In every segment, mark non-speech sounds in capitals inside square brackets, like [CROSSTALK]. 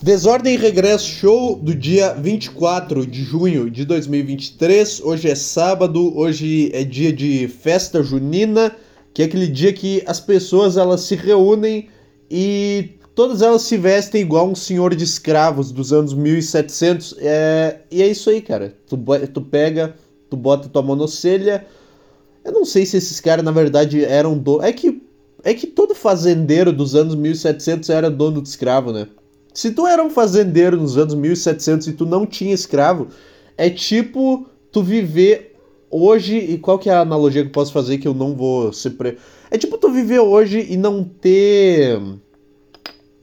Desordem e Regresso Show do dia 24 de junho de 2023. Hoje é sábado, hoje é dia de festa junina, que é aquele dia que as pessoas elas se reúnem e todas elas se vestem igual um senhor de escravos dos anos 1700. É, e é isso aí, cara. Tu, tu pega, tu bota tua monocelha. Eu não sei se esses caras na verdade eram do. É que é que todo fazendeiro dos anos 1700 era dono de escravo, né? Se tu era um fazendeiro nos anos 1700 e tu não tinha escravo, é tipo tu viver hoje. E qual que é a analogia que eu posso fazer que eu não vou ser. Pre... É tipo tu viver hoje e não ter.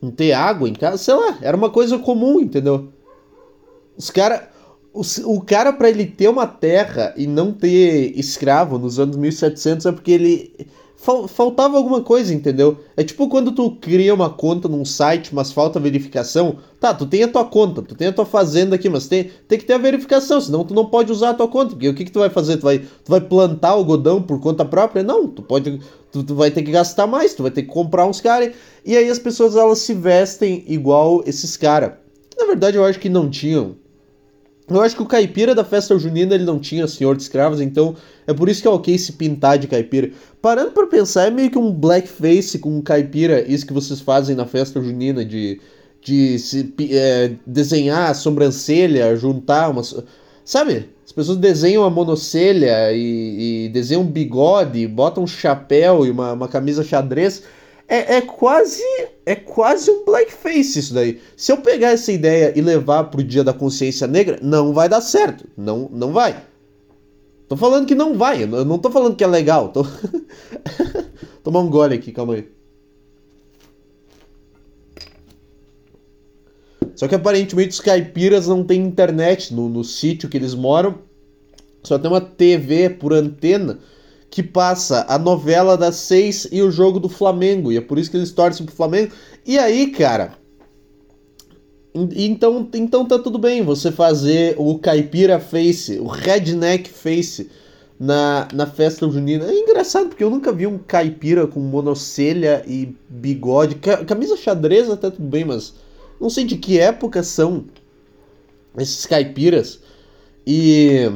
Não ter água em casa. Sei lá, era uma coisa comum, entendeu? Os caras. O, o cara, para ele ter uma terra e não ter escravo nos anos 1700 é porque ele faltava alguma coisa, entendeu? É tipo quando tu cria uma conta num site, mas falta verificação. Tá, tu tem a tua conta, tu tem a tua fazenda aqui, mas tem, tem que ter a verificação, senão tu não pode usar a tua conta. Porque o que, que tu vai fazer? Tu vai, tu vai plantar algodão por conta própria? Não, tu pode. Tu, tu vai ter que gastar mais, tu vai ter que comprar uns caras. E aí as pessoas elas se vestem igual esses caras. Na verdade, eu acho que não tinham eu acho que o caipira da festa junina ele não tinha senhor de escravos, então é por isso que é ok se pintar de caipira. Parando para pensar, é meio que um blackface com um caipira, isso que vocês fazem na festa junina, de, de se, é, desenhar a sobrancelha, juntar umas. Sabe? As pessoas desenham a monocelha e, e desenham um bigode, botam um chapéu e uma, uma camisa xadrez é, é quase é quase um blackface isso daí. Se eu pegar essa ideia e levar pro dia da consciência negra, não vai dar certo. Não, não vai. Tô falando que não vai. Eu não tô falando que é legal. Tô... [LAUGHS] Tomar um gole aqui, calma aí. Só que aparentemente os caipiras não têm internet no, no sítio que eles moram. Só tem uma TV por antena que passa a novela das seis e o jogo do Flamengo. E é por isso que eles torcem pro Flamengo. E aí, cara. Então, então tá tudo bem você fazer o caipira face, o redneck face na, na festa junina. É engraçado porque eu nunca vi um caipira com monocelha e bigode. Camisa xadrez até tudo bem, mas não sei de que época são esses caipiras. E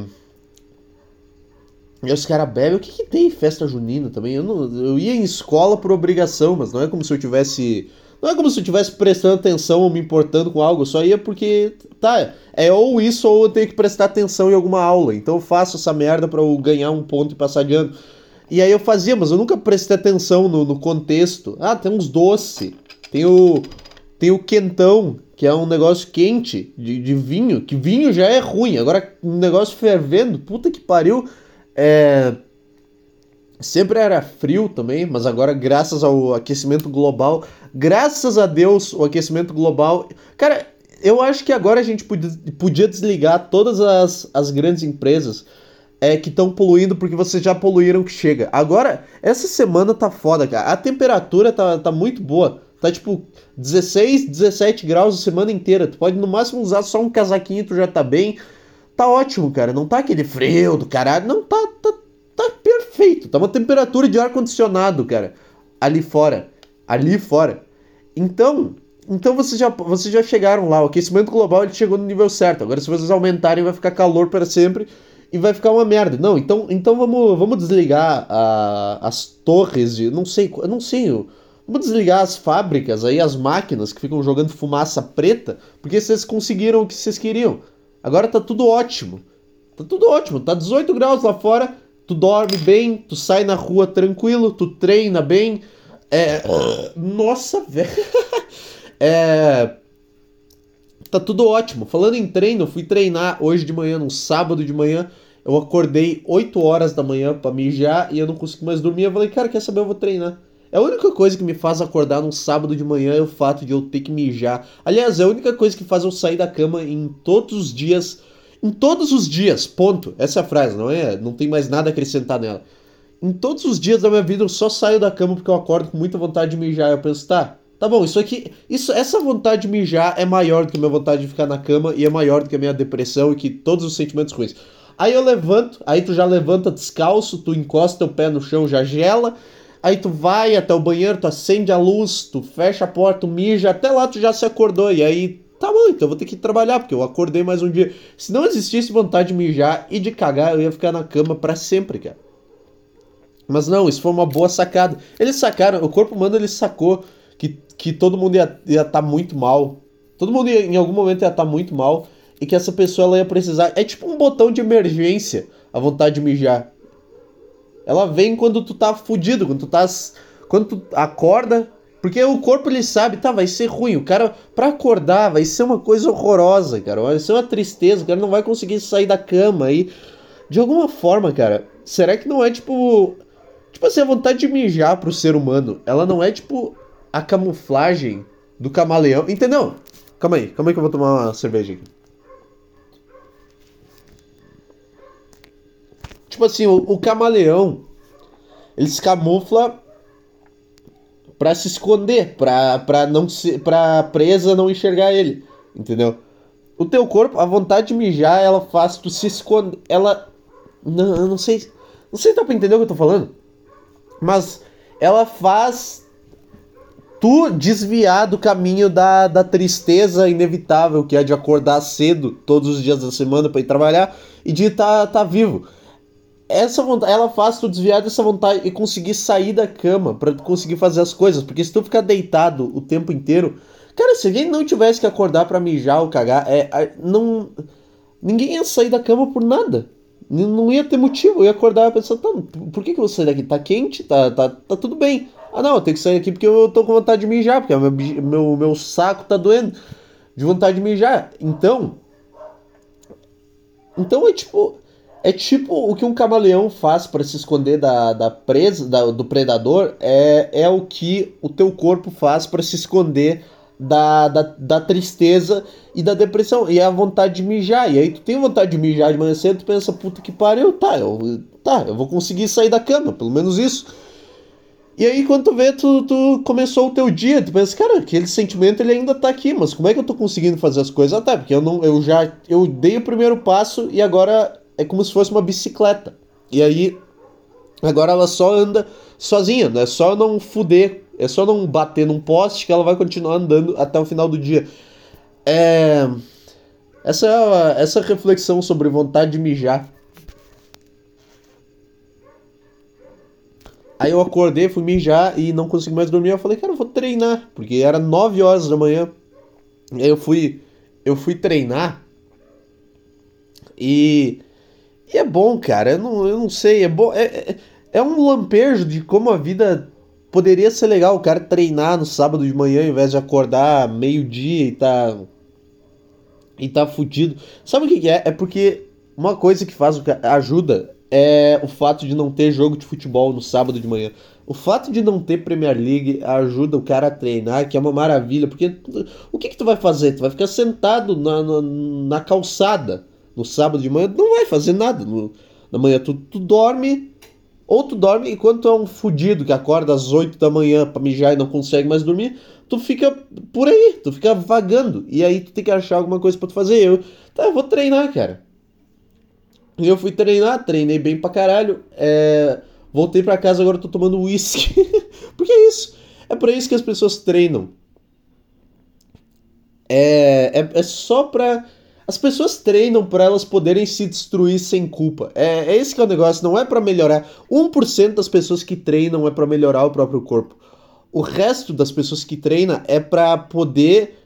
e os caras bebem. O que, que tem festa junina também? Eu, não, eu ia em escola por obrigação, mas não é como se eu tivesse. Não é como se eu tivesse prestando atenção ou me importando com algo. Eu só ia porque. Tá, é ou isso ou eu tenho que prestar atenção em alguma aula. Então eu faço essa merda para eu ganhar um ponto e passar de ano. E aí eu fazia, mas eu nunca prestei atenção no, no contexto. Ah, tem uns doces. Tem o. Tem o quentão, que é um negócio quente de, de vinho. Que vinho já é ruim. Agora, um negócio fervendo, puta que pariu. É... Sempre era frio também, mas agora, graças ao aquecimento global, graças a Deus, o aquecimento global. Cara, eu acho que agora a gente podia, desligar todas as, as grandes empresas é, que estão poluindo porque vocês já poluíram que chega. Agora, essa semana tá foda, cara. A temperatura tá, tá muito boa. Tá tipo 16, 17 graus a semana inteira. Tu pode no máximo usar só um casaquinho, tu já tá bem tá ótimo, cara. Não tá aquele frio do caralho. Não, tá, tá, tá perfeito. Tá uma temperatura de ar-condicionado, cara. Ali fora. Ali fora. Então, então vocês já, vocês já chegaram lá. O aquecimento global ele chegou no nível certo. Agora, se vocês aumentarem, vai ficar calor para sempre e vai ficar uma merda. Não, então, então vamos, vamos desligar a, as torres de. Não sei, não sei. Vamos desligar as fábricas aí, as máquinas que ficam jogando fumaça preta, porque vocês conseguiram o que vocês queriam. Agora tá tudo ótimo. Tá tudo ótimo. Tá 18 graus lá fora. Tu dorme bem, tu sai na rua tranquilo, tu treina bem. É. Nossa, velho. [LAUGHS] é. Tá tudo ótimo. Falando em treino, eu fui treinar hoje de manhã, num sábado de manhã. Eu acordei 8 horas da manhã pra mijar e eu não consegui mais dormir. Eu falei, cara, quer saber? Eu vou treinar. É a única coisa que me faz acordar num sábado de manhã é o fato de eu ter que mijar. Aliás, é a única coisa que faz eu sair da cama em todos os dias. Em todos os dias, ponto. Essa é a frase, não é? Não tem mais nada a acrescentar nela. Em todos os dias da minha vida eu só saio da cama porque eu acordo com muita vontade de mijar. Eu penso, tá, tá bom, isso aqui. Isso, essa vontade de mijar é maior do que a minha vontade de ficar na cama e é maior do que a minha depressão e que todos os sentimentos ruins. Aí eu levanto, aí tu já levanta descalço, tu encosta o pé no chão, já gela. Aí tu vai até o banheiro, tu acende a luz, tu fecha a porta, tu mija, até lá tu já se acordou. E aí tá bom, então eu vou ter que trabalhar, porque eu acordei mais um dia. Se não existisse vontade de mijar e de cagar, eu ia ficar na cama para sempre, cara. Mas não, isso foi uma boa sacada. Eles sacaram, o corpo humano ele sacou que, que todo mundo ia estar tá muito mal. Todo mundo ia, em algum momento ia estar tá muito mal e que essa pessoa ela ia precisar. É tipo um botão de emergência a vontade de mijar. Ela vem quando tu tá fudido, quando tu tá. Quando tu acorda. Porque o corpo ele sabe, tá, vai ser ruim. O cara, pra acordar, vai ser uma coisa horrorosa, cara. Vai ser uma tristeza. O cara não vai conseguir sair da cama aí. De alguma forma, cara, será que não é tipo. Tipo assim, a vontade de mijar pro ser humano, ela não é tipo a camuflagem do camaleão. Entendeu? Calma aí, calma aí que eu vou tomar uma cerveja aqui. Tipo assim, o, o camaleão, ele se camufla para se esconder, pra, não se, pra presa não enxergar ele, entendeu? O teu corpo, a vontade de mijar, ela faz tu se esconder, ela... Não, eu não sei, não sei se dá pra entender o que eu tô falando, mas ela faz tu desviar do caminho da, da tristeza inevitável que é de acordar cedo todos os dias da semana para ir trabalhar e de estar tá, tá vivo essa vontade, ela faz tu desviar dessa vontade e conseguir sair da cama para conseguir fazer as coisas, porque se tu ficar deitado o tempo inteiro, cara, se alguém não tivesse que acordar para mijar ou cagar, é, não ninguém ia sair da cama por nada. Não ia ter motivo, eu ia acordar e pensar, tá, por que, que eu vou sair daqui? Tá quente? Tá, tá, tá tudo bem. Ah não, eu tenho que sair aqui porque eu tô com vontade de mijar, porque meu, meu, meu saco tá doendo de vontade de mijar. Então. Então é tipo. É tipo o que um camaleão faz para se esconder da, da presa, da, do predador, é, é o que o teu corpo faz para se esconder da, da, da, tristeza e da depressão. E é a vontade de mijar. E aí tu tem vontade de mijar de manhã cedo, tu pensa, puta que pariu, tá, eu, tá, eu vou conseguir sair da cama, pelo menos isso. E aí quando tu vê, tu, tu começou o teu dia, tu pensa, cara, aquele sentimento ele ainda tá aqui, mas como é que eu tô conseguindo fazer as coisas? Ah, tá, porque eu não, eu já, eu dei o primeiro passo e agora é como se fosse uma bicicleta. E aí, agora ela só anda sozinha, né? É só não fuder, é só não bater num poste que ela vai continuar andando até o final do dia. É. Essa, essa reflexão sobre vontade de mijar. Aí eu acordei, fui mijar e não consegui mais dormir. Eu falei, cara, eu vou treinar, porque era 9 horas da manhã. Aí eu fui, eu fui treinar e e é bom, cara. Eu não, eu não sei. É bom. É, é, é um lampejo de como a vida poderia ser legal. O cara treinar no sábado de manhã ao invés de acordar meio-dia e tá. E tá fudido. Sabe o que, que é? É porque uma coisa que faz ajuda é o fato de não ter jogo de futebol no sábado de manhã. O fato de não ter Premier League ajuda o cara a treinar, que é uma maravilha, porque o que, que tu vai fazer? Tu vai ficar sentado na, na, na calçada no sábado de manhã, não vai fazer nada. No, na manhã tu, tu dorme, ou tu dorme enquanto tu é um fudido que acorda às 8 da manhã pra mijar e não consegue mais dormir, tu fica por aí, tu fica vagando. E aí tu tem que achar alguma coisa para tu fazer. Eu, tá, eu vou treinar, cara. E eu fui treinar, treinei bem pra caralho. É, voltei pra casa, agora tô tomando uísque. [LAUGHS] Porque é isso. É pra isso que as pessoas treinam. É, é, é só pra as pessoas treinam para elas poderem se destruir sem culpa. É, é esse que é o negócio, não é para melhorar. 1% das pessoas que treinam é para melhorar o próprio corpo. O resto das pessoas que treinam é para poder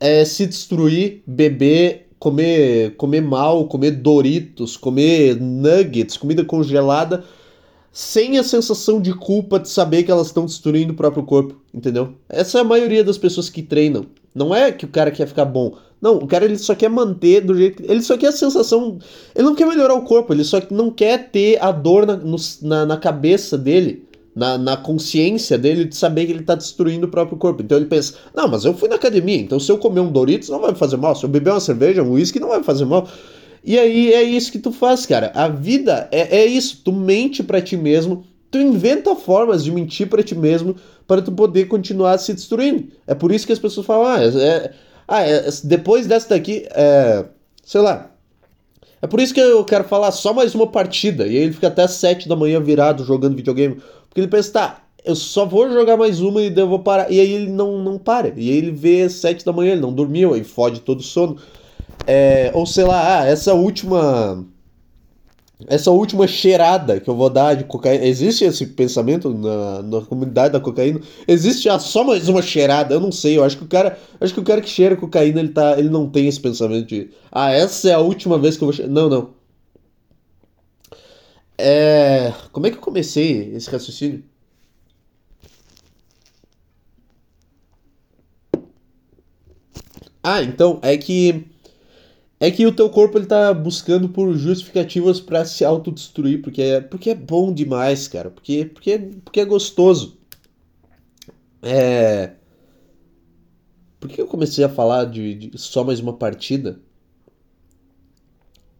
é, se destruir, beber, comer, comer mal, comer Doritos, comer nuggets, comida congelada, sem a sensação de culpa de saber que elas estão destruindo o próprio corpo, entendeu? Essa é a maioria das pessoas que treinam. Não é que o cara quer ficar bom. Não, o cara ele só quer manter do jeito que. Ele só quer a sensação. Ele não quer melhorar o corpo, ele só não quer ter a dor na, no, na, na, cabeça dele, na, na consciência dele de saber que ele tá destruindo o próprio corpo. Então ele pensa: não, mas eu fui na academia, então se eu comer um Doritos não vai me fazer mal, se eu beber uma cerveja, um uísque não vai me fazer mal. E aí é isso que tu faz, cara. A vida é, é isso, tu mente para ti mesmo, tu inventa formas de mentir para ti mesmo para tu poder continuar se destruindo. É por isso que as pessoas falam: ah, é, é ah, é, depois dessa daqui, é, sei lá. É por isso que eu quero falar só mais uma partida. E aí ele fica até 7 da manhã virado jogando videogame. Porque ele pensa, tá, eu só vou jogar mais uma e daí eu vou parar. E aí ele não, não para. E aí ele vê sete da manhã, ele não dormiu, aí fode todo o sono. É, ou sei lá, ah, essa última. Essa última cheirada que eu vou dar de cocaína. Existe esse pensamento na, na comunidade da cocaína? Existe ah, só mais uma cheirada? Eu não sei. Eu acho que o cara. Acho que o cara que cheira cocaína, ele, tá, ele não tem esse pensamento de. Ah, essa é a última vez que eu vou cheirar. Não, não. É. Como é que eu comecei esse raciocínio? Ah, então, é que é que o teu corpo ele tá buscando por justificativas para se autodestruir, porque é, porque é bom demais, cara. Porque, porque, porque é gostoso. É. Por que eu comecei a falar de, de só mais uma partida?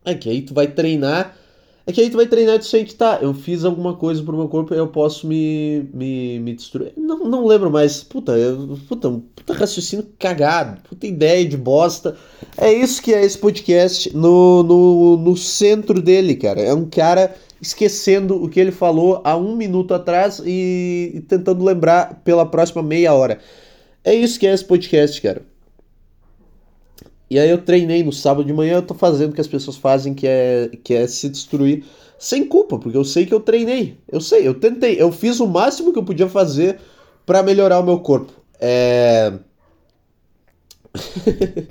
É que aí tu vai treinar é que aí tu vai treinar e tu sente, tá, eu fiz alguma coisa pro meu corpo eu posso me, me, me destruir. Não, não lembro mais. Puta, eu, puta, puta raciocínio cagado, puta ideia de bosta. É isso que é esse podcast no, no, no centro dele, cara. É um cara esquecendo o que ele falou há um minuto atrás e, e tentando lembrar pela próxima meia hora. É isso que é esse podcast, cara. E aí eu treinei no sábado de manhã, eu tô fazendo o que as pessoas fazem, que é, que é se destruir sem culpa, porque eu sei que eu treinei. Eu sei, eu tentei, eu fiz o máximo que eu podia fazer para melhorar o meu corpo. É... [LAUGHS]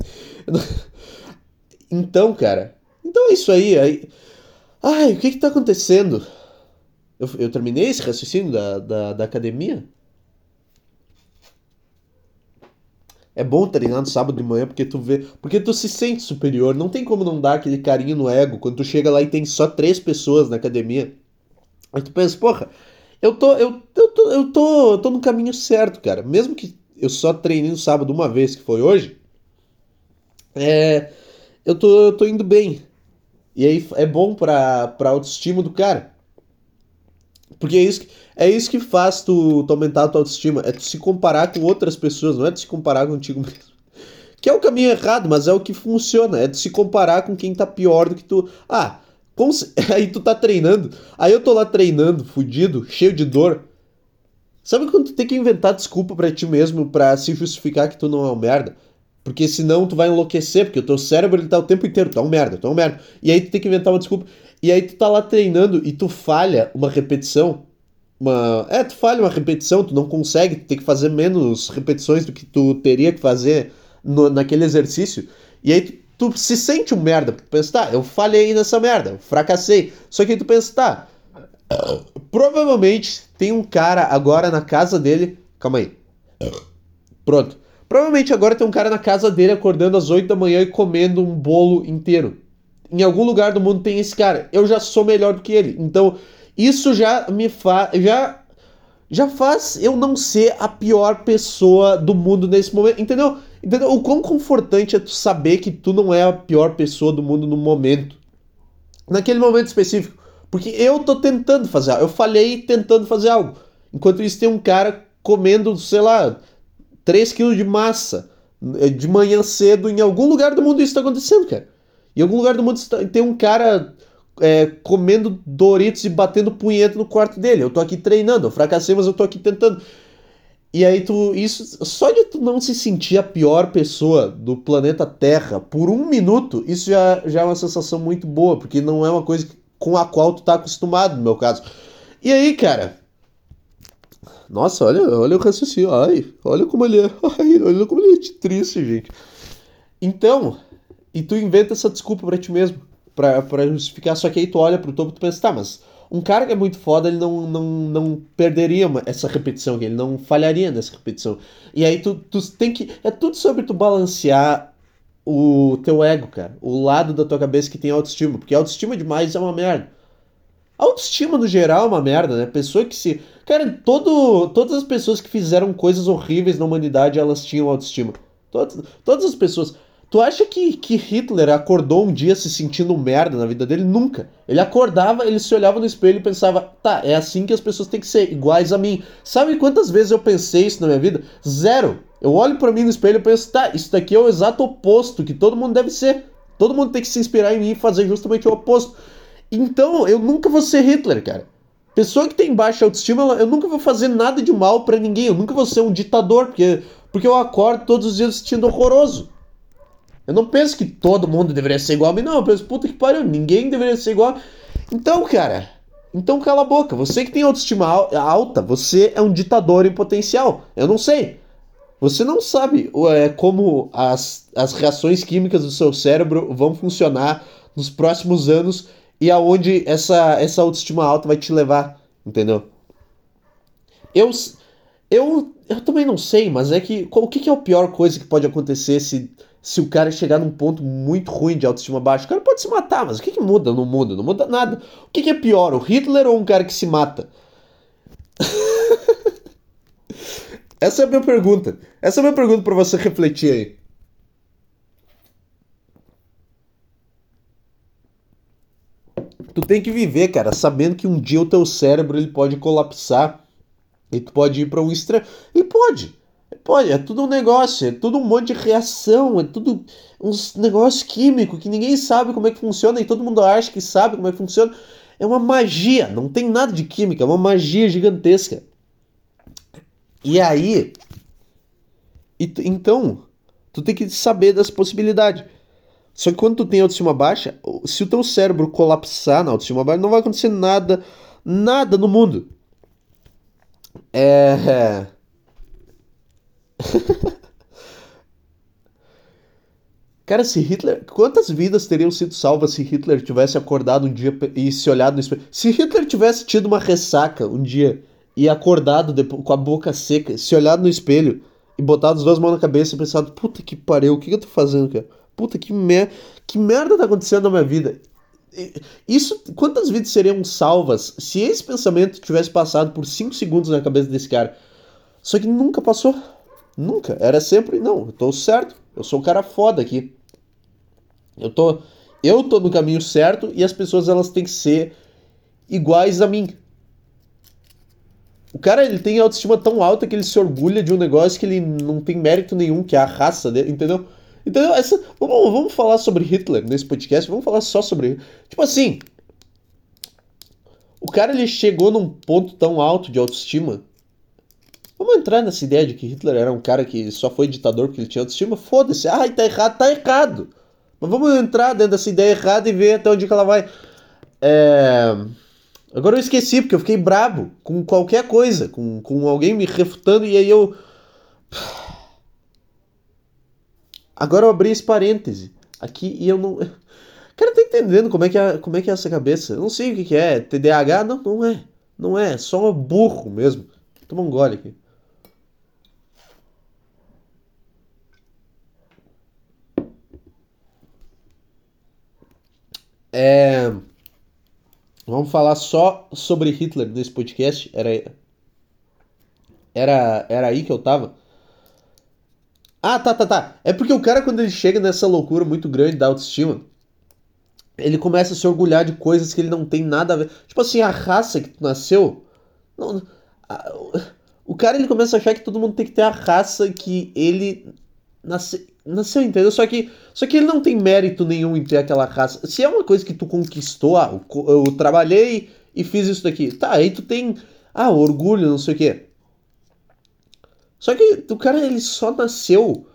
então, cara, então é isso aí. aí... Ai, o que que tá acontecendo? Eu, eu terminei esse raciocínio da, da, da academia? É bom treinar no sábado de manhã porque tu vê. Porque tu se sente superior. Não tem como não dar aquele carinho no ego quando tu chega lá e tem só três pessoas na academia. Aí tu pensa, porra, eu tô. Eu, eu, tô, eu, tô, eu tô no caminho certo, cara. Mesmo que eu só treinei no sábado uma vez, que foi hoje. É. Eu tô, eu tô indo bem. E aí é bom pra, pra autoestima do cara. Porque é isso, que, é isso que faz tu, tu aumentar a tua autoestima. É tu se comparar com outras pessoas, não é tu se comparar contigo [LAUGHS] mesmo. Que é o caminho errado, mas é o que funciona. É tu se comparar com quem tá pior do que tu. Ah, [LAUGHS] aí tu tá treinando. Aí eu tô lá treinando, fudido, cheio de dor. Sabe quando tu tem que inventar desculpa para ti mesmo para se justificar que tu não é um merda? Porque senão tu vai enlouquecer, porque o teu cérebro ele tá o tempo inteiro, tu é um merda, tu é um merda. E aí tu tem que inventar uma desculpa. E aí tu tá lá treinando e tu falha uma repetição. Uma... É, tu falha uma repetição, tu não consegue, tu tem que fazer menos repetições do que tu teria que fazer no, naquele exercício. E aí tu, tu se sente um merda, porque tu pensa, tá, eu falhei nessa merda, fracassei. Só que aí tu pensa, tá, provavelmente tem um cara agora na casa dele. Calma aí. Pronto. Provavelmente agora tem um cara na casa dele acordando às 8 da manhã e comendo um bolo inteiro em algum lugar do mundo tem esse cara. Eu já sou melhor do que ele. Então, isso já me faz. Já, já faz eu não ser a pior pessoa do mundo nesse momento. Entendeu? Entendeu? O quão confortante é tu saber que tu não é a pior pessoa do mundo no momento. Naquele momento específico. Porque eu tô tentando fazer algo. Eu falhei tentando fazer algo. Enquanto isso, tem um cara comendo, sei lá, 3 quilos de massa eh, de manhã cedo em algum lugar do mundo isso tá acontecendo, cara. Em algum lugar do mundo tem um cara é, comendo Doritos e batendo punheta no quarto dele. Eu tô aqui treinando, eu fracassei, mas eu tô aqui tentando. E aí tu. Isso. Só de tu não se sentir a pior pessoa do planeta Terra por um minuto, isso já, já é uma sensação muito boa, porque não é uma coisa com a qual tu tá acostumado, no meu caso. E aí, cara. Nossa, olha, olha o raciocínio. Ai, olha como ele é. [LAUGHS] Ai, olha como ele é triste, gente. Então, e tu inventa essa desculpa para ti mesmo, pra, pra justificar. Só que aí tu olha pro topo e tu pensa, tá, mas um cara que é muito foda, ele não, não, não perderia essa repetição ele não falharia nessa repetição. E aí tu, tu tem que. É tudo sobre tu balancear o teu ego, cara. O lado da tua cabeça que tem autoestima. Porque autoestima demais é uma merda. Autoestima no geral é uma merda, né? Pessoa que se. Cara, todo, todas as pessoas que fizeram coisas horríveis na humanidade, elas tinham autoestima. Todas, todas as pessoas. Tu acha que, que Hitler acordou um dia se sentindo merda na vida dele? Nunca. Ele acordava, ele se olhava no espelho e pensava, tá, é assim que as pessoas têm que ser, iguais a mim. Sabe quantas vezes eu pensei isso na minha vida? Zero. Eu olho para mim no espelho e penso, tá, isso daqui é o exato oposto que todo mundo deve ser. Todo mundo tem que se inspirar em mim e fazer justamente o oposto. Então, eu nunca vou ser Hitler, cara. Pessoa que tem baixa autoestima, eu nunca vou fazer nada de mal para ninguém, eu nunca vou ser um ditador, porque, porque eu acordo todos os dias sentindo horroroso. Eu não penso que todo mundo deveria ser igual a mim, não. Eu penso, puta que pariu, ninguém deveria ser igual. Então, cara, então cala a boca. Você que tem autoestima alta, você é um ditador em potencial. Eu não sei. Você não sabe é, como as, as reações químicas do seu cérebro vão funcionar nos próximos anos e aonde essa, essa autoestima alta vai te levar, entendeu? Eu, eu, eu também não sei, mas é que o que, que é a pior coisa que pode acontecer se, se o cara chegar num ponto muito ruim de autoestima baixa? O cara pode se matar, mas o que, que muda? Não muda, não muda nada. O que, que é pior, o Hitler ou um cara que se mata? [LAUGHS] Essa é a minha pergunta. Essa é a minha pergunta para você refletir aí. Tu tem que viver, cara, sabendo que um dia o teu cérebro ele pode colapsar e tu pode ir para um extremo. E pode. Pode, é tudo um negócio, é tudo um monte de reação, é tudo uns negócios químicos que ninguém sabe como é que funciona e todo mundo acha que sabe como é que funciona. É uma magia, não tem nada de química, é uma magia gigantesca. E aí. E, então, tu tem que saber das possibilidades. Só que quando tu tem autoestima baixa, se o teu cérebro colapsar na autoestima baixa, não vai acontecer nada, nada no mundo. É. [LAUGHS] Cara, se Hitler. Quantas vidas teriam sido salvas se Hitler tivesse acordado um dia e se olhado no espelho? Se Hitler tivesse tido uma ressaca um dia e acordado depois, com a boca seca, se olhado no espelho e botado as duas mãos na cabeça e pensado, puta que pariu, o que, eu tô fazendo, cara? Puta que, mer que merda tá acontecendo na minha vida? Isso, quantas vidas seriam salvas se esse pensamento tivesse passado por 5 segundos na cabeça desse cara? Só que nunca passou. Nunca. Era sempre, não, eu tô certo. Eu sou o cara foda aqui. Eu tô, eu tô no caminho certo e as pessoas elas têm que ser iguais a mim. O cara ele tem autoestima tão alta que ele se orgulha de um negócio que ele não tem mérito nenhum, que é a raça dele, entendeu? Entendeu? Essa, vamos, vamos falar sobre Hitler nesse podcast, vamos falar só sobre. Tipo assim. O cara ele chegou num ponto tão alto de autoestima. Vamos entrar nessa ideia de que Hitler era um cara que só foi ditador porque ele tinha autoestima? Foda-se. Ai, tá errado, tá errado. Mas vamos entrar dentro dessa ideia errada e ver até onde ela vai. É. Agora eu esqueci, porque eu fiquei brabo com qualquer coisa, com, com alguém me refutando, e aí eu. Agora eu abri esse parêntese aqui e eu não. [LAUGHS] Cara, tá entendendo como é, que é, como é que é essa cabeça? Eu não sei o que, que é. TDAH? Não, não é. Não é. Só um burro mesmo. Toma um gole aqui. É. Vamos falar só sobre Hitler nesse podcast. Era, era, era aí que eu tava. Ah, tá, tá, tá. É porque o cara, quando ele chega nessa loucura muito grande da autoestima, ele começa a se orgulhar de coisas que ele não tem nada a ver. Tipo assim, a raça que tu nasceu. Não, o cara ele começa a achar que todo mundo tem que ter a raça que ele nasceu Nasceu, entendeu? Só que, só que ele não tem mérito nenhum em ter aquela raça. Se é uma coisa que tu conquistou, ah, eu, eu trabalhei e fiz isso daqui. Tá, aí tu tem, ah, orgulho, não sei o quê. Só que o cara, ele só nasceu.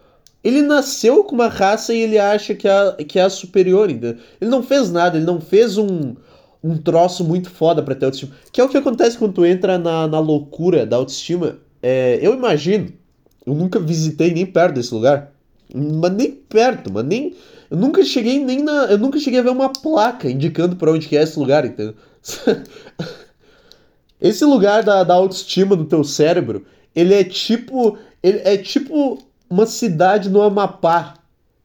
Ele nasceu com uma raça e ele acha que é, que é a superior, entendeu? Ele não fez nada, ele não fez um, um troço muito foda pra ter autoestima. Que é o que acontece quando tu entra na, na loucura da autoestima. É, eu imagino, eu nunca visitei nem perto desse lugar. Mas nem perto, mas nem. Eu nunca cheguei nem na. Eu nunca cheguei a ver uma placa indicando para onde que é esse lugar, entendeu? [LAUGHS] esse lugar da, da autoestima do teu cérebro, ele é tipo. Ele é tipo uma cidade no Amapá.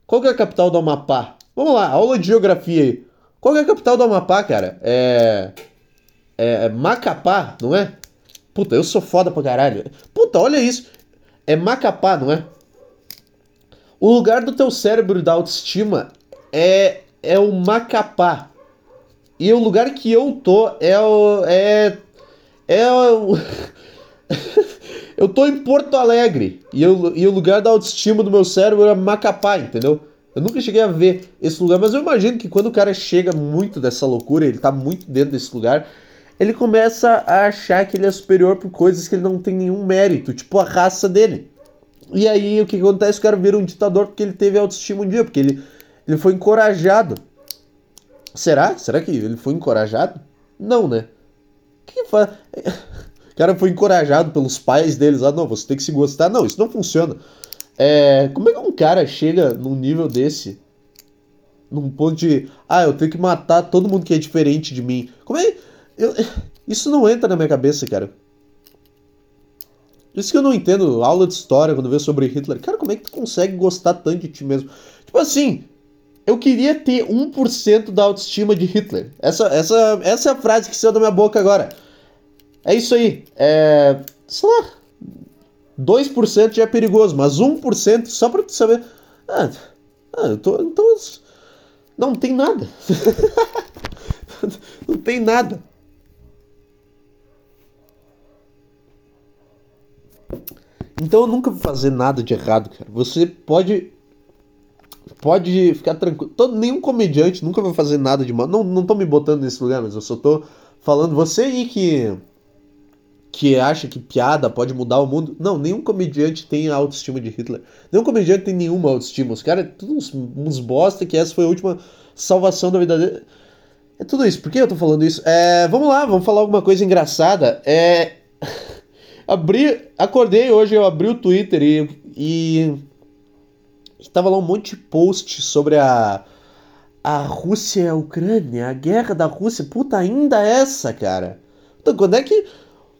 Qual que é a capital do Amapá? Vamos lá, aula de geografia aí. Qual que é a capital do Amapá, cara? É. É Macapá, não é? Puta, eu sou foda pra caralho. Puta, olha isso. É Macapá, não é? O lugar do teu cérebro da autoestima é, é o Macapá. E o lugar que eu tô é o. É. É o. [LAUGHS] eu tô em Porto Alegre. E, eu, e o lugar da autoestima do meu cérebro é Macapá, entendeu? Eu nunca cheguei a ver esse lugar, mas eu imagino que quando o cara chega muito dessa loucura, ele tá muito dentro desse lugar, ele começa a achar que ele é superior por coisas que ele não tem nenhum mérito, tipo a raça dele. E aí o que acontece? O cara vira um ditador porque ele teve autoestima um dia, porque ele, ele foi encorajado. Será? Será que ele foi encorajado? Não, né? Que faz? [LAUGHS] O cara foi encorajado pelos pais deles. Ah, não, você tem que se gostar. Não, isso não funciona. É, como é que um cara chega num nível desse? Num ponto de, ah, eu tenho que matar todo mundo que é diferente de mim. Como é? Eu, [LAUGHS] isso não entra na minha cabeça, cara. Isso que eu não entendo, aula de história, quando vê sobre Hitler. Cara, como é que tu consegue gostar tanto de ti mesmo? Tipo assim, eu queria ter 1% da autoestima de Hitler. Essa, essa, essa é a frase que saiu da minha boca agora. É isso aí. É. Sei lá. 2% já é perigoso, mas 1% só pra tu saber. Ah, ah eu tô. Então. Não tem nada. [LAUGHS] não tem nada. Então eu nunca vou fazer nada de errado, cara. Você pode. Pode ficar tranquilo. Todo, nenhum comediante nunca vai fazer nada de mal. Não, não tô me botando nesse lugar, mas eu só tô falando. Você aí que. Que acha que piada pode mudar o mundo. Não, nenhum comediante tem a autoestima de Hitler. Nenhum comediante tem nenhuma autoestima. Os caras, tudo uns, uns bosta que essa foi a última salvação da vida dele. É tudo isso. Por que eu tô falando isso? É, vamos lá, vamos falar alguma coisa engraçada. É. [LAUGHS] abri, acordei hoje, eu abri o Twitter e, e estava lá um monte de post sobre a a Rússia e a Ucrânia, a guerra da Rússia. Puta, ainda essa, cara. Puta, quando é que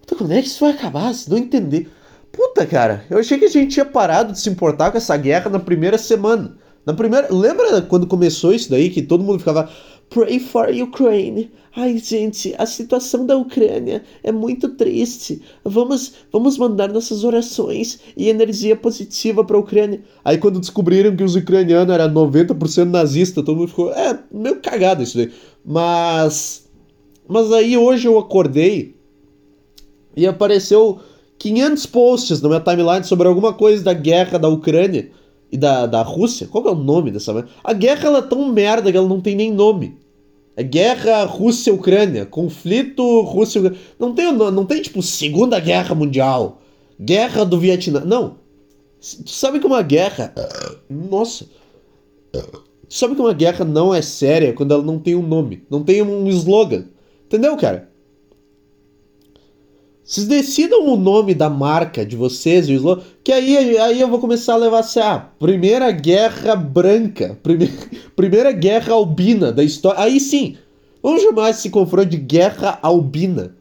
puta, quando é que isso vai acabar? Se não entender. Puta, cara, eu achei que a gente tinha parado de se importar com essa guerra na primeira semana. Na primeira, lembra quando começou isso daí que todo mundo ficava Pray for Ukraine. Ai, gente, a situação da Ucrânia é muito triste. Vamos, vamos mandar nossas orações e energia positiva para a Ucrânia. Aí quando descobriram que os ucranianos eram 90% nazista, todo mundo ficou, é, meio cagado isso daí. Mas mas aí hoje eu acordei e apareceu 500 posts na minha timeline sobre alguma coisa da guerra da Ucrânia e da, da Rússia. Qual é o nome dessa A guerra ela é tão merda que ela não tem nem nome. É guerra Rússia-Ucrânia, conflito Rússia não tem não tem tipo Segunda Guerra Mundial, Guerra do Vietnã. Não. Tu sabe que uma guerra, nossa. Tu sabe que uma guerra não é séria quando ela não tem um nome, não tem um slogan. Entendeu, cara? Vocês decidam o nome da marca de vocês, o slogan, que aí, aí eu vou começar a levar assim, ah, Primeira Guerra Branca, primeira, [LAUGHS] primeira Guerra Albina da história. Aí sim, vamos chamar esse confronto de Guerra Albina.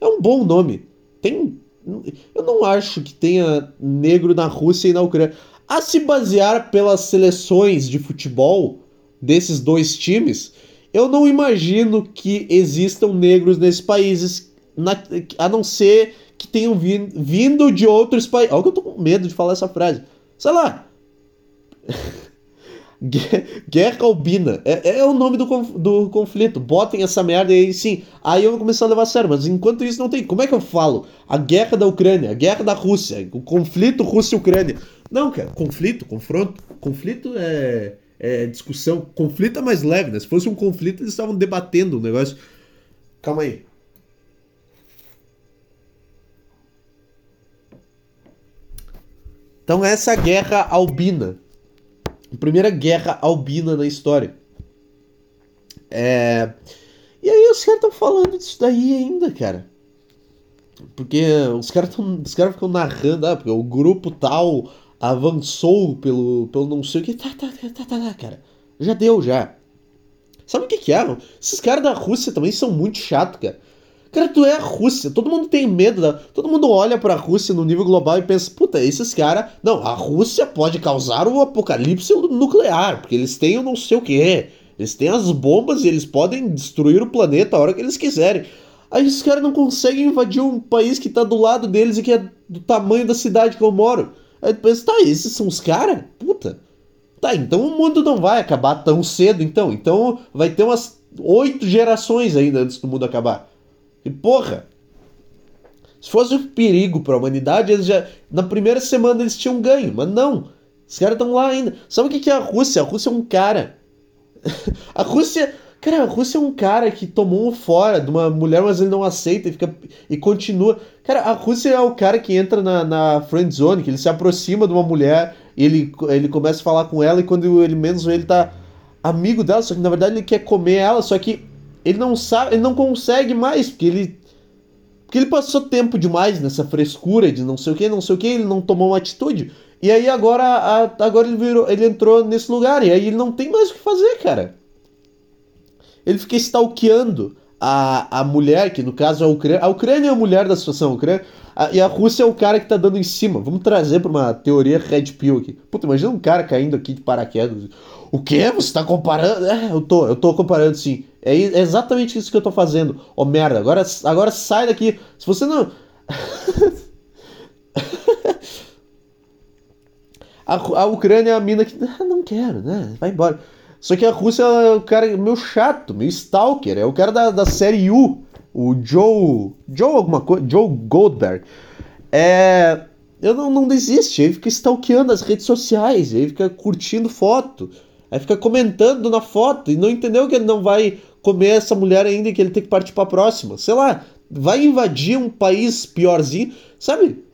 É um bom nome. Tem, eu não acho que tenha negro na Rússia e na Ucrânia. A se basear pelas seleções de futebol desses dois times, eu não imagino que existam negros nesses países na, a não ser que tenham vindo, vindo de outros países. Olha que eu tô com medo de falar essa frase. Sei lá. [LAUGHS] Guerra albina. É, é, o nome do, do conflito. Botem essa merda aí sim. Aí eu vou começar a levar a sério. Mas enquanto isso não tem. Como é que eu falo? A guerra da Ucrânia, a guerra da Rússia, o conflito Rússia-Ucrânia. Não, cara. Conflito, confronto. Conflito é, é discussão. Conflito é mais leve, né? Se fosse um conflito, eles estavam debatendo o um negócio. Calma aí. Então essa é guerra albina. A primeira guerra albina na história. É... E aí os caras estão falando disso daí ainda, cara. Porque os caras cara ficam narrando, ah, porque o grupo tal avançou pelo, pelo não sei o que. Tá, tá, tá, tá, tá, tá cara. Já deu, já. Sabe o que que é? Esses caras da Rússia também são muito chatos, cara. Cara, tu é a Rússia. Todo mundo tem medo. Da... Todo mundo olha pra Rússia no nível global e pensa: puta, esses caras. Não, a Rússia pode causar o apocalipse nuclear, porque eles têm o não sei o que. Eles têm as bombas e eles podem destruir o planeta a hora que eles quiserem. Aí esses caras não conseguem invadir um país que tá do lado deles e que é do tamanho da cidade que eu moro. Aí tu pensa: tá, esses são os caras? Puta. Tá, então o mundo não vai acabar tão cedo, então. Então vai ter umas oito gerações ainda antes do mundo acabar. E porra! Se fosse um perigo para a humanidade, eles já na primeira semana eles tinham ganho, mas não. Os caras estão lá ainda. Sabe o que é a Rússia? A Rússia é um cara. [LAUGHS] a Rússia, Cara, a Rússia é um cara que tomou um fora de uma mulher, mas ele não aceita e fica e continua. Cara, a Rússia é o cara que entra na, na friend zone, que ele se aproxima de uma mulher, ele, ele começa a falar com ela e quando ele menos vê, ele tá amigo dela, só que na verdade ele quer comer ela, só que ele não sabe, ele não consegue mais, porque ele porque ele passou tempo demais nessa frescura de não sei o que, não sei o que, ele não tomou uma atitude. E aí agora, a, agora ele virou, ele entrou nesse lugar e aí ele não tem mais o que fazer, cara. Ele fica stalkeando a, a mulher, que no caso é a Ucrânia. A Ucrânia é a mulher da situação, a Ucrânia, a, e a Rússia é o cara que tá dando em cima. Vamos trazer pra uma teoria Red Pill aqui. Puta, imagina um cara caindo aqui de paraquedas. O quê? Você tá comparando? É, eu tô, eu tô comparando sim. É, é exatamente isso que eu tô fazendo. Ô oh, merda, agora, agora sai daqui. Se você não. [LAUGHS] a, a Ucrânia é a mina que. Ah, não quero, né? Vai embora. Só que a Rússia é o cara meio chato, meio stalker. É o cara da, da série U. O Joe. Joe alguma coisa. Joe Goldberg. É. Eu não, não desiste. Ele fica stalkeando as redes sociais. Ele fica curtindo foto. Aí fica comentando na foto e não entendeu que ele não vai comer essa mulher ainda e que ele tem que partir para a próxima. Sei lá, vai invadir um país piorzinho, sabe?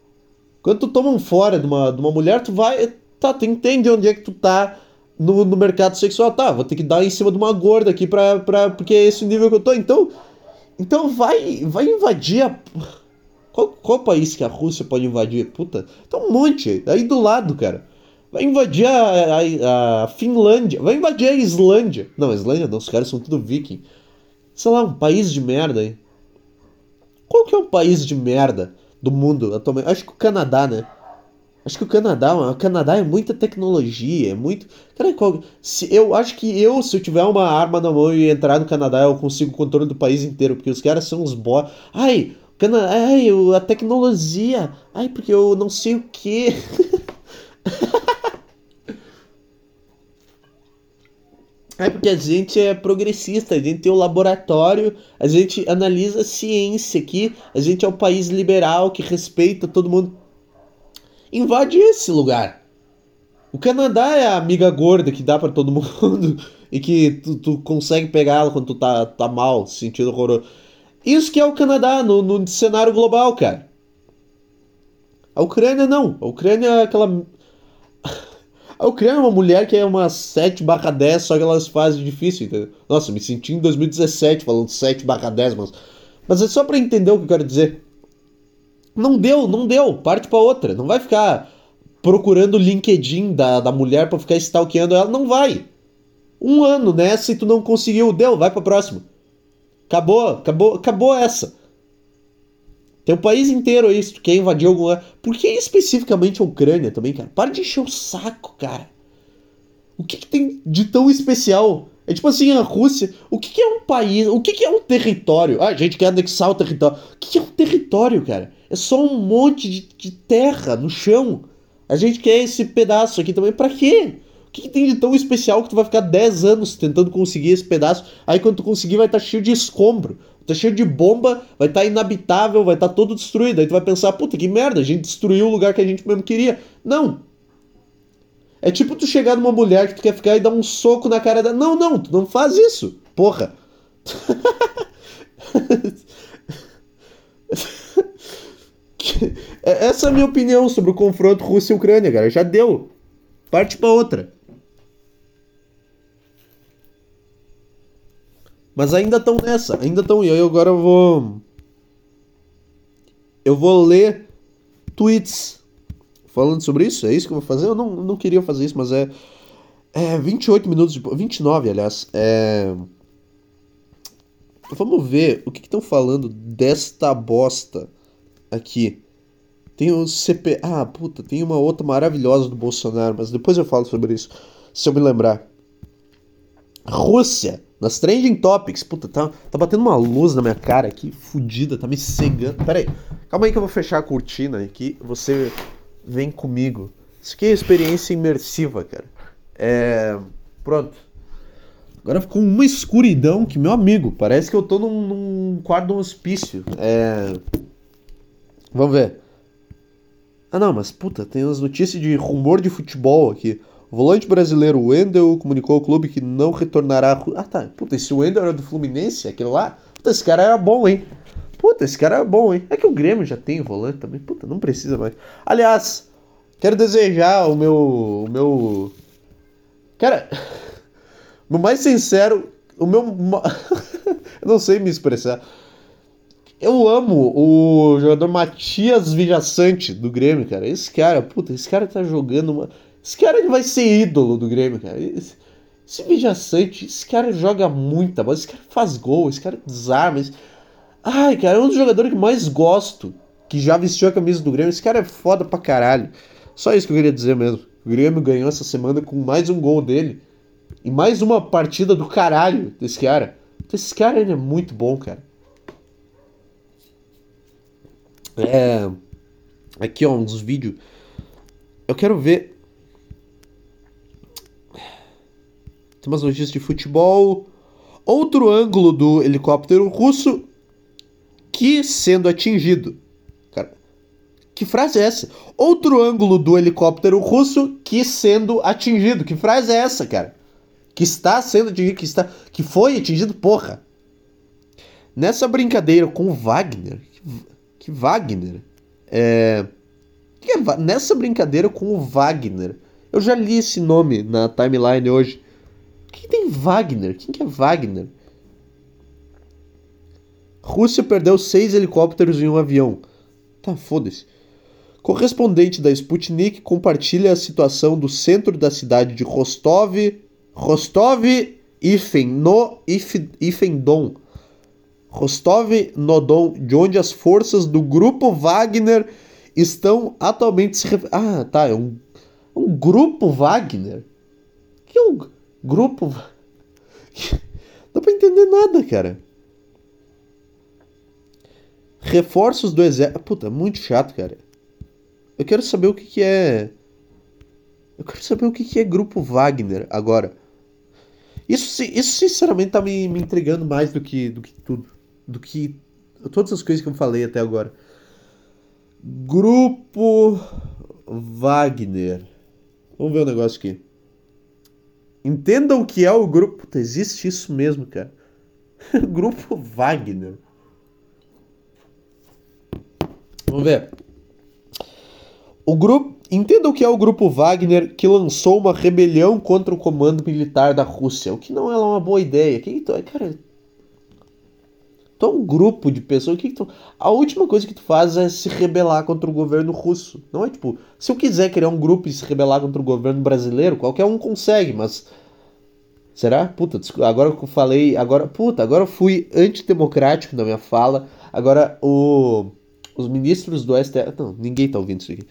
Quando tu toma um fora de uma, de uma mulher, tu vai. Tá, tu entende onde é que tu tá no, no mercado sexual. Tá, vou ter que dar em cima de uma gorda aqui pra, pra, porque é esse o nível que eu tô. Então. Então vai, vai invadir a. Qual, qual país que a Rússia pode invadir? Puta, tem um monte aí do lado, cara. Vai invadir a, a, a, Finlândia. Vai invadir a Islândia. Não, a Islândia não, os caras são tudo viking. Sei lá, um país de merda aí. Qual que é o país de merda do mundo atualmente? Acho que o Canadá, né? Acho que o Canadá, o Canadá é muita tecnologia, é muito. Cara, qual... se, eu acho que eu, se eu tiver uma arma na mão e entrar no Canadá, eu consigo o controle do país inteiro, porque os caras são os bo. Ai, Cana... ai, a tecnologia. Ai, porque eu não sei o que. [LAUGHS] É porque a gente é progressista, a gente tem o um laboratório, a gente analisa ciência aqui, a gente é um país liberal que respeita todo mundo. Invade esse lugar. O Canadá é a amiga gorda que dá para todo [LAUGHS] mundo e que tu, tu consegue pegar ela quando tu tá, tá mal, sentindo horroroso. Isso que é o Canadá no, no cenário global, cara. A Ucrânia não. A Ucrânia é aquela a Ucrânia é uma mulher que é uma 7 barra 10, só que elas fazem difícil, entendeu? Nossa, me senti em 2017 falando 7 barra 10, mas... Mas é só para entender o que eu quero dizer. Não deu, não deu. Parte para outra. Não vai ficar procurando o LinkedIn da, da mulher para ficar stalkeando ela. Não vai. Um ano nessa e tu não conseguiu. Deu, vai pra próxima. Acabou, acabou, acabou essa. Tem o país inteiro aí, se tu quer invadir algum lugar. Por que especificamente a Ucrânia também, cara? Para de encher o saco, cara. O que, que tem de tão especial? É tipo assim, a Rússia. O que, que é um país? O que, que é um território? Ah, a gente quer anexar o território. O que, que é um território, cara? É só um monte de, de terra no chão. A gente quer esse pedaço aqui também. Pra quê? O que, que, tem de tão especial que tu vai ficar 10 anos tentando conseguir esse pedaço? Aí quando tu conseguir vai estar tá cheio de escombro tá cheio de bomba, vai estar tá inabitável, vai estar tá todo destruído. Aí tu vai pensar, puta que merda, a gente destruiu o lugar que a gente mesmo queria. Não. É tipo tu chegar numa mulher que tu quer ficar e dar um soco na cara dela. Não, não, tu não faz isso. Porra. [LAUGHS] Essa é a minha opinião sobre o confronto Rússia e Ucrânia, cara. Já deu. Parte pra outra. Mas ainda estão nessa, ainda estão. E aí agora eu vou. Eu vou ler tweets falando sobre isso. É isso que eu vou fazer? Eu não, não queria fazer isso, mas é. É 28 minutos de. 29, aliás. É. Vamos ver o que estão falando desta bosta aqui. Tem o CP. Ah, puta, tem uma outra maravilhosa do Bolsonaro, mas depois eu falo sobre isso, se eu me lembrar. Rússia nas trending topics. Puta, tá, tá batendo uma luz na minha cara aqui, fodida, tá me cegando. Pera aí, calma aí que eu vou fechar a cortina aqui. Você vem comigo. Isso aqui é experiência imersiva, cara. É. Pronto. Agora ficou uma escuridão que, meu amigo, parece que eu tô num, num quarto de um hospício. É. Vamos ver. Ah não, mas puta, tem as notícias de rumor de futebol aqui. O volante brasileiro Wendel comunicou ao clube que não retornará. Ah, tá. Puta, esse Wendel era do Fluminense, aquele lá. Puta, esse cara era bom, hein? Puta, esse cara é bom, hein? É que o Grêmio já tem volante também. Puta, não precisa mais. Aliás, quero desejar o meu. O meu. Cara. [LAUGHS] O mais sincero. O meu. [LAUGHS] Eu não sei me expressar. Eu amo o jogador Matias Vijaçante do Grêmio, cara. Esse cara, puta, esse cara tá jogando uma. Esse cara vai ser ídolo do Grêmio, cara. Esse, esse Vijaçante, esse cara joga muita bola, esse cara faz gol, esse cara desarma. Esse... Ai, cara, é um dos jogadores que mais gosto, que já vestiu a camisa do Grêmio. Esse cara é foda pra caralho. Só isso que eu queria dizer mesmo. O Grêmio ganhou essa semana com mais um gol dele. E mais uma partida do caralho desse cara. Esse cara ele é muito bom, cara. É. Aqui, ó, uns vídeos. Eu quero ver. Umas notícias de futebol. Outro ângulo do helicóptero russo que sendo atingido. Cara, que frase é essa? Outro ângulo do helicóptero russo que sendo atingido. Que frase é essa, cara? Que está sendo atingido, que está, que foi atingido, porra. Nessa brincadeira com o Wagner, que Wagner. É, que é, nessa brincadeira com o Wagner. Eu já li esse nome na timeline hoje. Quem tem Wagner? Quem que é Wagner? Rússia perdeu seis helicópteros em um avião. Tá, foda-se. Correspondente da Sputnik compartilha a situação do centro da cidade de Rostov, Rostov Ifen, no Ifendon, Rostov-no-Don, de onde as forças do grupo Wagner estão atualmente se. Ah, tá, é um, um grupo Wagner? Que é um grupo. Não [LAUGHS] dá pra entender nada, cara. Reforços do exército. Puta, muito chato, cara. Eu quero saber o que, que é. Eu quero saber o que, que é grupo Wagner agora. Isso, isso sinceramente tá me, me intrigando mais do que, do que tudo do que todas as coisas que eu falei até agora. Grupo Wagner. Vamos ver o um negócio aqui. Entendam o que é o grupo. Puta, existe isso mesmo, cara. [LAUGHS] grupo Wagner. Vamos ver. O grupo. Entenda o que é o grupo Wagner que lançou uma rebelião contra o comando militar da Rússia. O que não é uma boa ideia. Quem, cara, Tu é um grupo de pessoas. Que, que tu... A última coisa que tu faz é se rebelar contra o governo russo. Não é tipo, se eu quiser criar um grupo e se rebelar contra o governo brasileiro, qualquer um consegue, mas. Será? Puta, agora que eu falei. Agora, puta, agora eu fui antidemocrático na minha fala. Agora o. Os ministros do STF. Não, ninguém tá ouvindo isso aqui.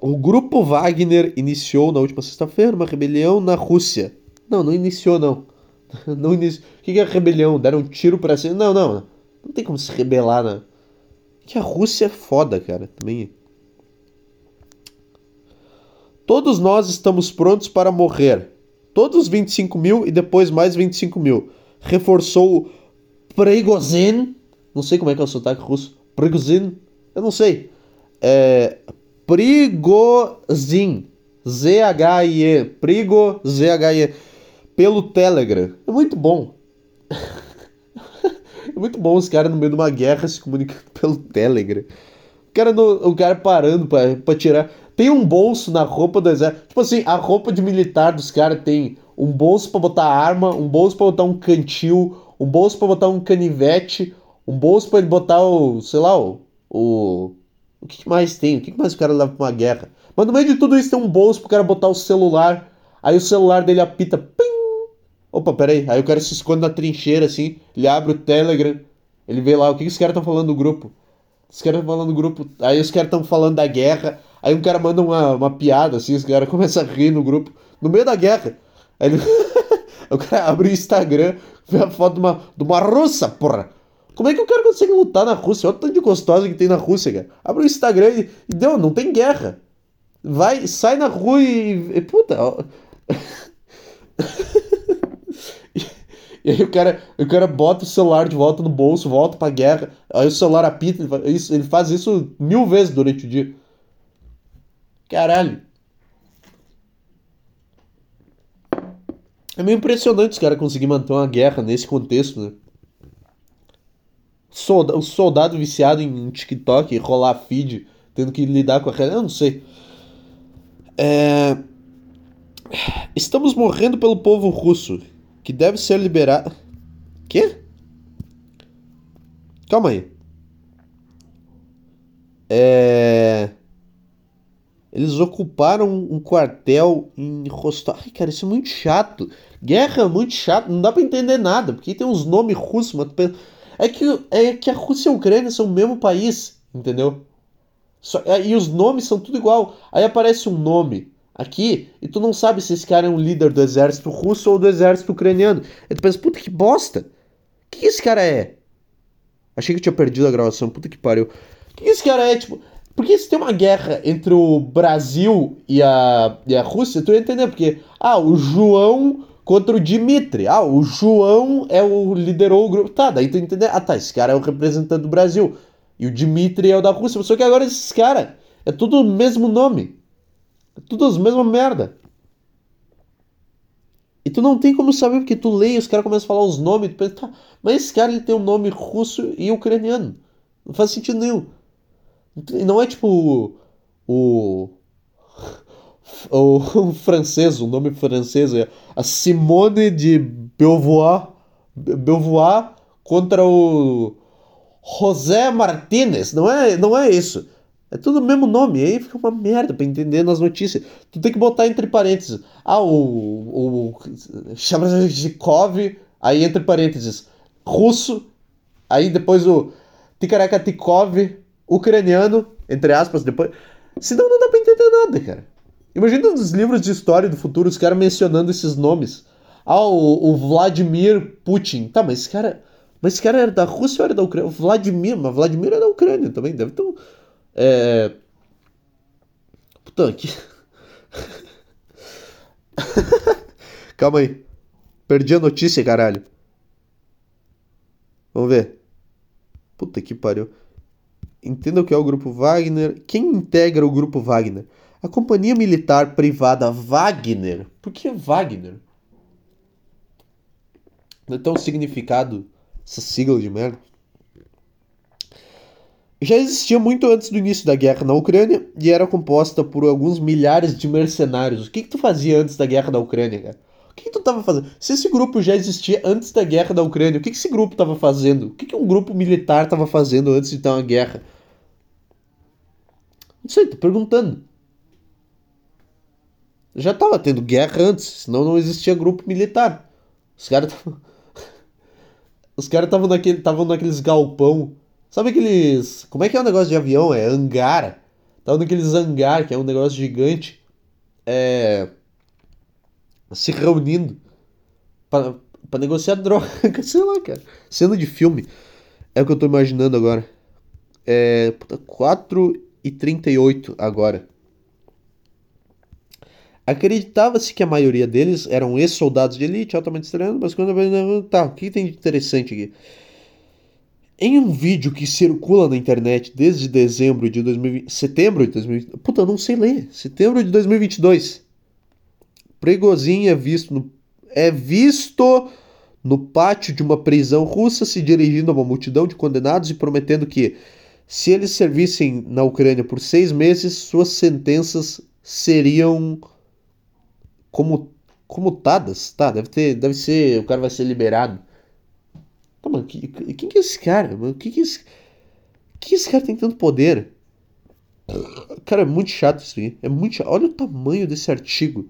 O grupo Wagner iniciou na última sexta-feira uma rebelião na Rússia. Não, não iniciou não. [LAUGHS] No início. O que é rebelião? Deram um tiro pra cima? Não, não. Não tem como se rebelar, né? Que a Rússia é foda, cara. Também. Todos nós estamos prontos para morrer. Todos 25 mil e depois mais 25 mil. Reforçou Prigozhin. Não sei como é que é o sotaque russo. Prigozhin. Eu não sei. É. Prigozhin. Z-H-I-E. Prigo, Z-H-I-E pelo Telegram. É muito bom. [LAUGHS] é muito bom os caras no meio de uma guerra se comunicando [LAUGHS] pelo Telegram. O cara, no, o cara parando pra, pra tirar. Tem um bolso na roupa do exército. Tipo assim, a roupa de militar dos caras tem um bolso para botar arma, um bolso para botar um cantil, um bolso para botar um canivete, um bolso para ele botar o, sei lá, o, o o que mais tem? O que mais o cara leva pra uma guerra? Mas no meio de tudo isso tem um bolso pro cara botar o celular. Aí o celular dele apita, pim, Opa, peraí. Aí o cara se esconde na trincheira, assim. Ele abre o Telegram. Ele vê lá o que, que os caras estão falando no grupo. Os caras estão falando no grupo. Aí os caras estão falando da guerra. Aí um cara manda uma, uma piada, assim. Os caras [LAUGHS] começam a rir no grupo. No meio da guerra. Aí ele... [LAUGHS] o cara abre o Instagram. Vê a foto de uma, de uma russa, porra. Como é que o cara consegue lutar na Rússia? Olha o tanto de gostosa que tem na Rússia, cara. Abre o Instagram e, e deu, não tem guerra. Vai, sai na rua e. e puta. [LAUGHS] E aí o cara, o cara bota o celular de volta no bolso, volta pra guerra, aí o celular apita, ele faz isso mil vezes durante o dia. Caralho. É meio impressionante os caras conseguirem manter uma guerra nesse contexto, né? Solda o soldado viciado em TikTok, rolar feed, tendo que lidar com a realidade. Eu não sei. É... Estamos morrendo pelo povo russo, que deve ser liberado. Quê? Calma aí. É... Eles ocuparam um quartel em Rostov. Ai, cara, isso é muito chato. Guerra é muito chato, não dá pra entender nada, porque tem uns nomes russos, mas é que, é que a Rússia e a Ucrânia são o mesmo país, entendeu? Só, é, e os nomes são tudo igual. Aí aparece um nome aqui e tu não sabe se esse cara é um líder do exército russo ou do exército ucraniano. Aí tu pensa, puta que bosta. O que, que esse cara é? Achei que eu tinha perdido a gravação, puta que pariu. O que, que esse cara é? Tipo, porque se tem uma guerra entre o Brasil e a, e a Rússia, tu ia entender, porque, ah, o João contra o Dimitri. Ah, o João é o liderou o grupo. Tá, daí tu entender. Ah, tá, esse cara é o representante do Brasil. E o Dimitri é o da Rússia. Só que agora esses caras é tudo o mesmo nome. É tudo as mesmas merda. E tu não tem como saber, porque tu lê e os caras começam a falar os nomes, tu pensa, tá, mas esse cara ele tem um nome russo e ucraniano. Não faz sentido nenhum. E não é tipo o o, [LAUGHS] o francês, o nome francês é a Simone de Beauvoir, Beauvoir contra o José Martinez. Não é, não é isso. É tudo o mesmo nome, aí fica uma merda pra entender nas notícias. Tu tem que botar entre parênteses. Ah, o. o Shabrazhikov, aí entre parênteses, russo, aí depois o Tikarakatikov, ucraniano, entre aspas, depois. Senão não dá pra entender nada, cara. Imagina nos livros de história do futuro os caras mencionando esses nomes. Ah, o, o, Vladimir Putin. Tá, mas esse cara. Mas esse cara era da Rússia ou era da Ucrânia? Vladimir, mas Vladimir é da Ucrânia também, deve ter um. É. Puta, que. [LAUGHS] Calma aí. Perdi a notícia, caralho. Vamos ver. Puta que pariu. Entenda o que é o grupo Wagner. Quem integra o grupo Wagner? A companhia militar privada Wagner. Por que Wagner? Não é tão significado essa sigla de merda. Já existia muito antes do início da guerra na Ucrânia e era composta por alguns milhares de mercenários. O que, que tu fazia antes da guerra da Ucrânia, cara? O que, que tu tava fazendo? Se esse grupo já existia antes da guerra da Ucrânia, o que, que esse grupo tava fazendo? O que, que um grupo militar tava fazendo antes de ter uma guerra? Não sei, tô perguntando. Já tava tendo guerra antes, senão não existia grupo militar. Os caras estavam. [LAUGHS] Os caras estavam naquele, naqueles galpão. Sabe aqueles. Como é que é o negócio de avião? É hangar. Estavam naqueles hangar, que é um negócio gigante. É. Se reunindo. para negociar droga. [LAUGHS] Sei lá, cara. Cena de filme. É o que eu tô imaginando agora. É. Puta, 4 e 38 agora. Acreditava-se que a maioria deles eram ex-soldados de elite, altamente treinados, mas quando... Tá, o que tem de interessante aqui? Em um vídeo que circula na internet desde dezembro de 2020... Setembro de 2020... Puta, eu não sei ler. Setembro de 2022. Prigozhin é visto no... É visto no pátio de uma prisão russa se dirigindo a uma multidão de condenados e prometendo que, se eles servissem na Ucrânia por seis meses, suas sentenças seriam como comutadas, tá? Deve ter, deve ser, o cara vai ser liberado. Tá, mano, que, quem que é esse cara? Mano? Que que esse, que esse cara tem tanto poder? Cara, é muito chato isso aqui. É muito chato. Olha o tamanho desse artigo.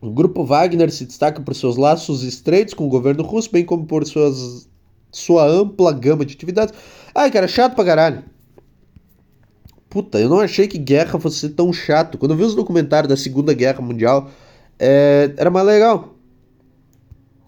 O grupo Wagner se destaca por seus laços estreitos com o governo russo, bem como por suas, sua ampla gama de atividades. Ai, cara, chato pra caralho. Puta, eu não achei que guerra fosse tão chato. Quando eu vi os documentários da Segunda Guerra Mundial, é, era mais legal.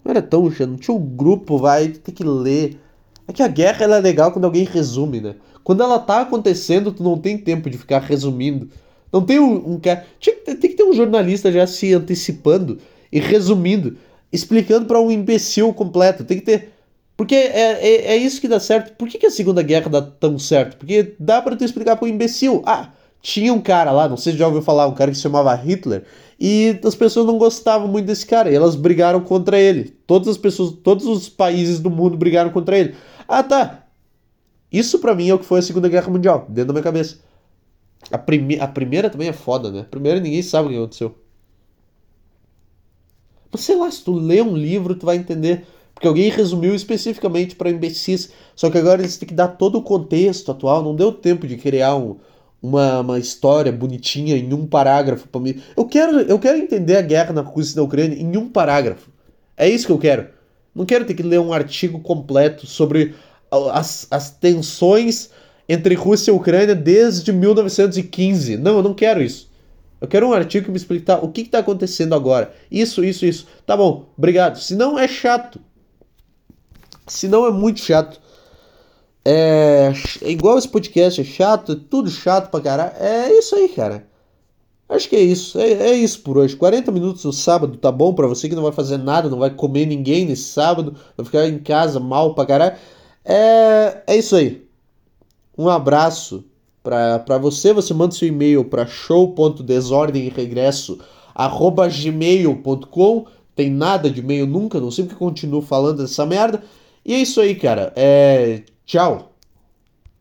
Não era tão chato, não tinha um grupo, vai, tem que ler. É que a guerra ela é legal quando alguém resume, né? Quando ela tá acontecendo, tu não tem tempo de ficar resumindo. Não tem um, um cara. Tem que ter um jornalista já se antecipando e resumindo, explicando para um imbecil completo. Tem que ter. Porque é, é, é, isso que dá certo. Por que, que a Segunda Guerra dá tão certo? Porque dá para tu explicar pro imbecil. Ah, tinha um cara lá, não sei se já ouviu falar, um cara que se chamava Hitler, e as pessoas não gostavam muito desse cara, e elas brigaram contra ele. Todas as pessoas, todos os países do mundo brigaram contra ele. Ah, tá. Isso para mim é o que foi a Segunda Guerra Mundial, dentro da minha cabeça. A, prime a primeira também é foda, né? A primeira ninguém sabe o que aconteceu. Mas sei lá, se tu lê um livro, tu vai entender. Porque alguém resumiu especificamente para imbecis. Só que agora eles têm que dar todo o contexto atual. Não deu tempo de criar um, uma, uma história bonitinha em um parágrafo para mim. Eu quero, eu quero entender a guerra na Rússia e na Ucrânia em um parágrafo. É isso que eu quero. Não quero ter que ler um artigo completo sobre as, as tensões entre Rússia e Ucrânia desde 1915. Não, eu não quero isso. Eu quero um artigo que me explique tá, o que está acontecendo agora. Isso, isso, isso. Tá bom, obrigado. Se não é chato. Se não é muito chato. É, é igual esse podcast, é chato, é tudo chato pra caralho. É isso aí, cara. Acho que é isso. É, é isso por hoje. 40 minutos no sábado tá bom para você que não vai fazer nada, não vai comer ninguém nesse sábado, vai ficar em casa mal pra caralho. É, é isso aí. Um abraço para você. Você manda seu e-mail para show.desordemregresso@gmail.com. Tem nada de e-mail nunca, não sei porque continuo falando dessa merda. E é isso aí, cara. É, tchau.